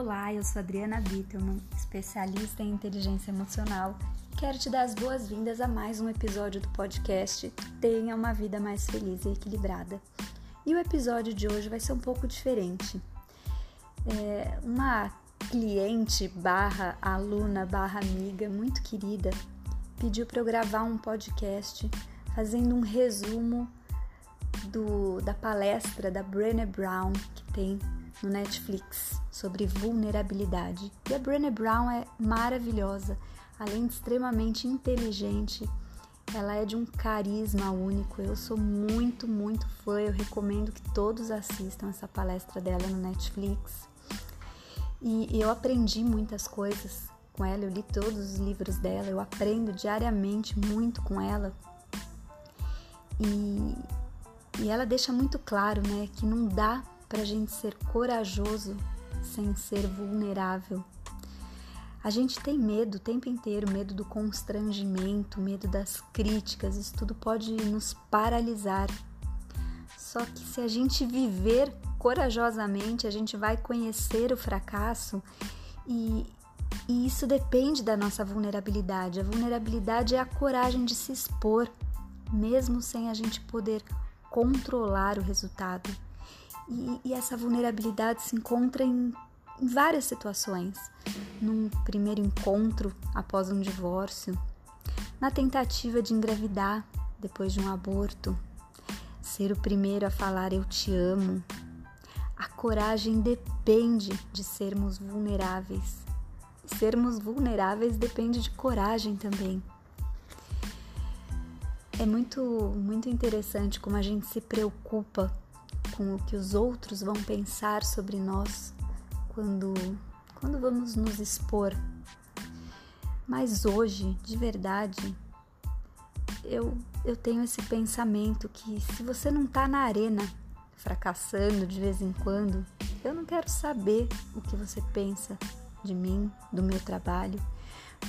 Olá, eu sou Adriana Bittelman, especialista em inteligência emocional. Quero te dar as boas-vindas a mais um episódio do podcast Tenha uma Vida Mais Feliz e Equilibrada. E o episódio de hoje vai ser um pouco diferente. É uma cliente barra aluna barra amiga muito querida pediu para eu gravar um podcast fazendo um resumo do, da palestra da Brené Brown que tem no Netflix sobre vulnerabilidade. E a Brené Brown é maravilhosa, além de extremamente inteligente, ela é de um carisma único. Eu sou muito, muito fã. Eu recomendo que todos assistam essa palestra dela no Netflix. E eu aprendi muitas coisas com ela. Eu li todos os livros dela. Eu aprendo diariamente muito com ela. E, e ela deixa muito claro, né, que não dá para a gente ser corajoso sem ser vulnerável. A gente tem medo o tempo inteiro, medo do constrangimento, medo das críticas, isso tudo pode nos paralisar. Só que se a gente viver corajosamente, a gente vai conhecer o fracasso e, e isso depende da nossa vulnerabilidade. A vulnerabilidade é a coragem de se expor, mesmo sem a gente poder controlar o resultado. E, e essa vulnerabilidade se encontra em, em várias situações. Num primeiro encontro após um divórcio, na tentativa de engravidar depois de um aborto, ser o primeiro a falar eu te amo. A coragem depende de sermos vulneráveis. Sermos vulneráveis depende de coragem também. É muito muito interessante como a gente se preocupa com o que os outros vão pensar sobre nós quando, quando vamos nos expor. Mas hoje, de verdade, eu, eu tenho esse pensamento que se você não está na arena, fracassando de vez em quando, eu não quero saber o que você pensa de mim, do meu trabalho.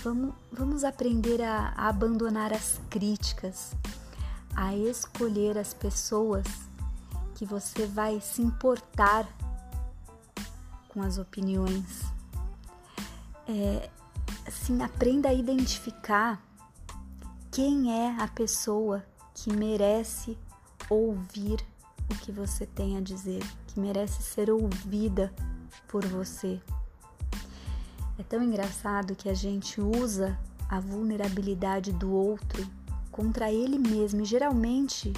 Vamos, vamos aprender a, a abandonar as críticas, a escolher as pessoas que você vai se importar com as opiniões. É, assim, aprenda a identificar quem é a pessoa que merece ouvir o que você tem a dizer, que merece ser ouvida por você. É tão engraçado que a gente usa a vulnerabilidade do outro contra ele mesmo e geralmente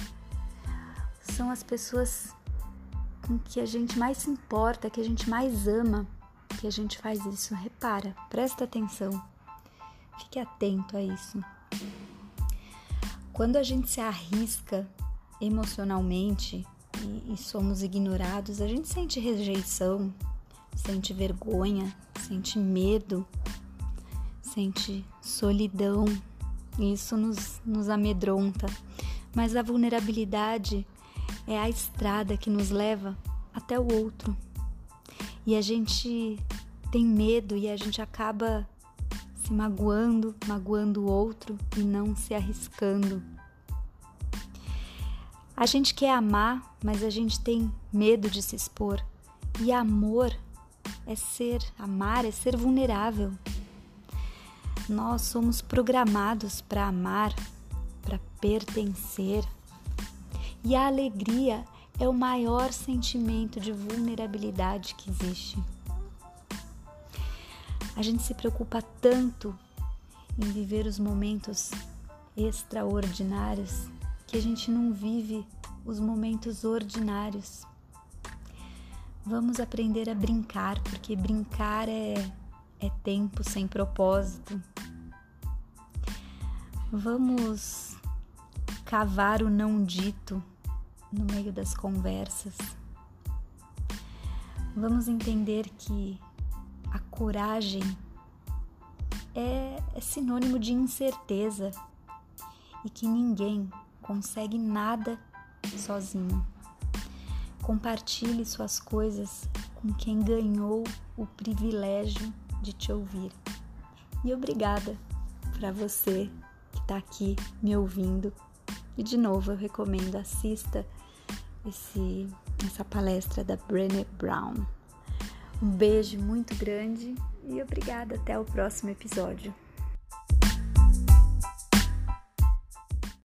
são as pessoas com que a gente mais se importa, que a gente mais ama, que a gente faz isso. Repara, presta atenção, fique atento a isso. Quando a gente se arrisca emocionalmente e, e somos ignorados, a gente sente rejeição, sente vergonha, sente medo, sente solidão. Isso nos, nos amedronta. Mas a vulnerabilidade é a estrada que nos leva até o outro. E a gente tem medo e a gente acaba se magoando, magoando o outro e não se arriscando. A gente quer amar, mas a gente tem medo de se expor. E amor é ser, amar é ser vulnerável. Nós somos programados para amar, para pertencer, e a alegria é o maior sentimento de vulnerabilidade que existe. A gente se preocupa tanto em viver os momentos extraordinários que a gente não vive os momentos ordinários. Vamos aprender a brincar, porque brincar é, é tempo sem propósito. Vamos cavar o não dito no meio das conversas. Vamos entender que a coragem é, é sinônimo de incerteza e que ninguém consegue nada sozinho. Compartilhe suas coisas com quem ganhou o privilégio de te ouvir. E obrigada para você que está aqui me ouvindo. E de novo eu recomendo assista esse, essa palestra da Brené Brown. Um beijo muito grande e obrigada. Até o próximo episódio.